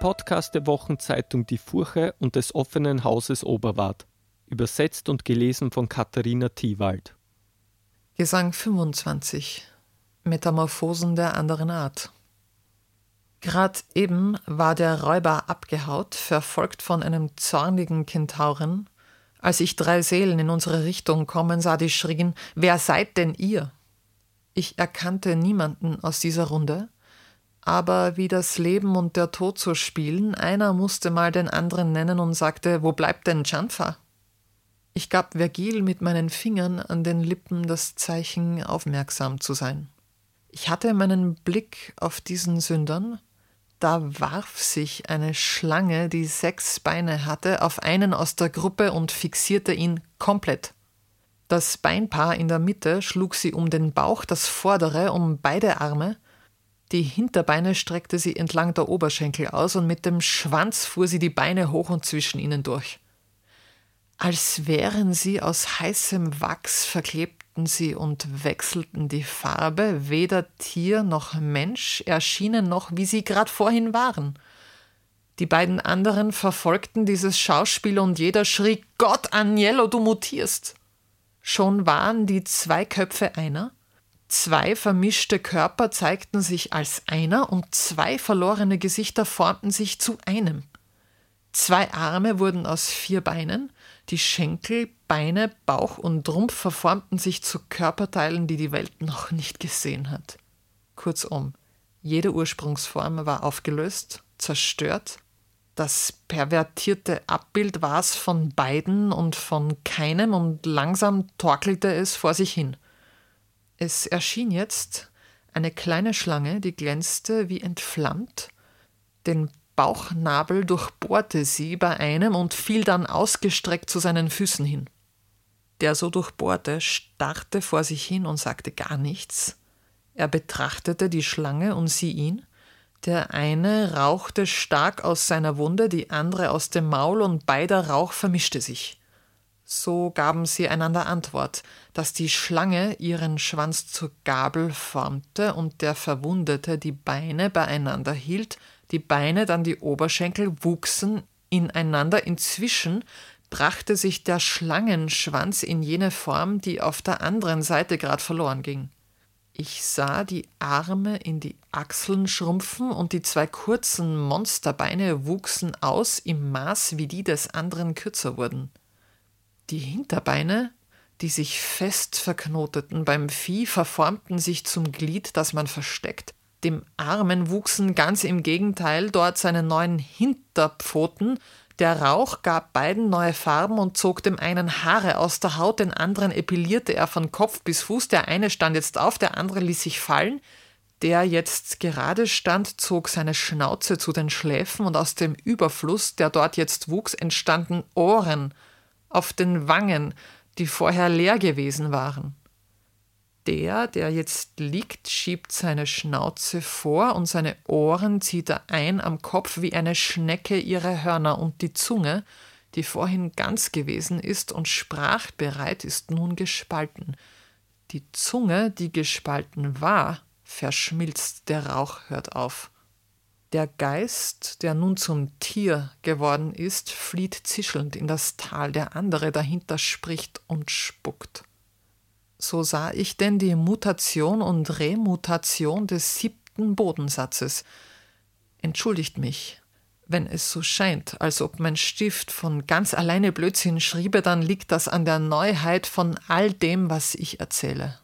Podcast der Wochenzeitung Die Furche und des offenen Hauses Oberwart. Übersetzt und gelesen von Katharina Thiewald. Gesang 25 Metamorphosen der anderen Art. Grad eben war der Räuber abgehaut, verfolgt von einem zornigen Kentauren. Als ich drei Seelen in unsere Richtung kommen sah, die schrien: Wer seid denn ihr? Ich erkannte niemanden aus dieser Runde, aber wie das Leben und der Tod so spielen, einer musste mal den anderen nennen und sagte, wo bleibt denn Janfa? Ich gab Vergil mit meinen Fingern an den Lippen das Zeichen, aufmerksam zu sein. Ich hatte meinen Blick auf diesen Sündern, da warf sich eine Schlange, die sechs Beine hatte, auf einen aus der Gruppe und fixierte ihn komplett. Das Beinpaar in der Mitte schlug sie um den Bauch, das vordere um beide Arme, die Hinterbeine streckte sie entlang der Oberschenkel aus und mit dem Schwanz fuhr sie die Beine hoch und zwischen ihnen durch. Als wären sie aus heißem Wachs, verklebten sie und wechselten die Farbe, weder Tier noch Mensch erschienen noch, wie sie grad vorhin waren. Die beiden anderen verfolgten dieses Schauspiel und jeder schrie Gott, Agnello, du mutierst. Schon waren die zwei Köpfe einer, Zwei vermischte Körper zeigten sich als einer und zwei verlorene Gesichter formten sich zu einem. Zwei Arme wurden aus vier Beinen, die Schenkel, Beine, Bauch und Rumpf verformten sich zu Körperteilen, die die Welt noch nicht gesehen hat. Kurzum, jede Ursprungsform war aufgelöst, zerstört. Das pervertierte Abbild war es von beiden und von keinem und langsam torkelte es vor sich hin. Es erschien jetzt eine kleine Schlange, die glänzte wie entflammt, den Bauchnabel durchbohrte sie bei einem und fiel dann ausgestreckt zu seinen Füßen hin. Der so durchbohrte starrte vor sich hin und sagte gar nichts. Er betrachtete die Schlange und sie ihn. Der eine rauchte stark aus seiner Wunde, die andere aus dem Maul, und beider Rauch vermischte sich. So gaben sie einander Antwort, dass die Schlange ihren Schwanz zur Gabel formte und der Verwundete die Beine beieinander hielt, die Beine dann die Oberschenkel wuchsen ineinander. Inzwischen brachte sich der Schlangenschwanz in jene Form, die auf der anderen Seite grad verloren ging. Ich sah die Arme in die Achseln schrumpfen und die zwei kurzen Monsterbeine wuchsen aus im Maß, wie die des anderen kürzer wurden. Die Hinterbeine, die sich fest verknoteten beim Vieh, verformten sich zum Glied, das man versteckt. Dem Armen wuchsen ganz im Gegenteil dort seine neuen Hinterpfoten, der Rauch gab beiden neue Farben und zog dem einen Haare aus der Haut, den anderen epilierte er von Kopf bis Fuß, der eine stand jetzt auf, der andere ließ sich fallen, der jetzt gerade stand, zog seine Schnauze zu den Schläfen und aus dem Überfluss, der dort jetzt wuchs, entstanden Ohren, auf den Wangen, die vorher leer gewesen waren. Der, der jetzt liegt, schiebt seine Schnauze vor und seine Ohren zieht er ein am Kopf wie eine Schnecke ihre Hörner und die Zunge, die vorhin ganz gewesen ist und sprachbereit ist, nun gespalten. Die Zunge, die gespalten war, verschmilzt, der Rauch hört auf. Der Geist, der nun zum Tier geworden ist, flieht zischelnd in das Tal, der andere dahinter spricht und spuckt. So sah ich denn die Mutation und Remutation des siebten Bodensatzes. Entschuldigt mich, wenn es so scheint, als ob mein Stift von ganz alleine Blödsinn schriebe, dann liegt das an der Neuheit von all dem, was ich erzähle.